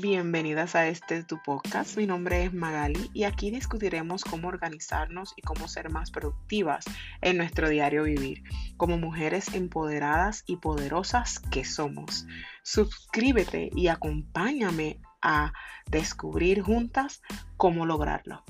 Bienvenidas a este tu podcast. Mi nombre es Magali y aquí discutiremos cómo organizarnos y cómo ser más productivas en nuestro diario vivir, como mujeres empoderadas y poderosas que somos. Suscríbete y acompáñame a descubrir juntas cómo lograrlo.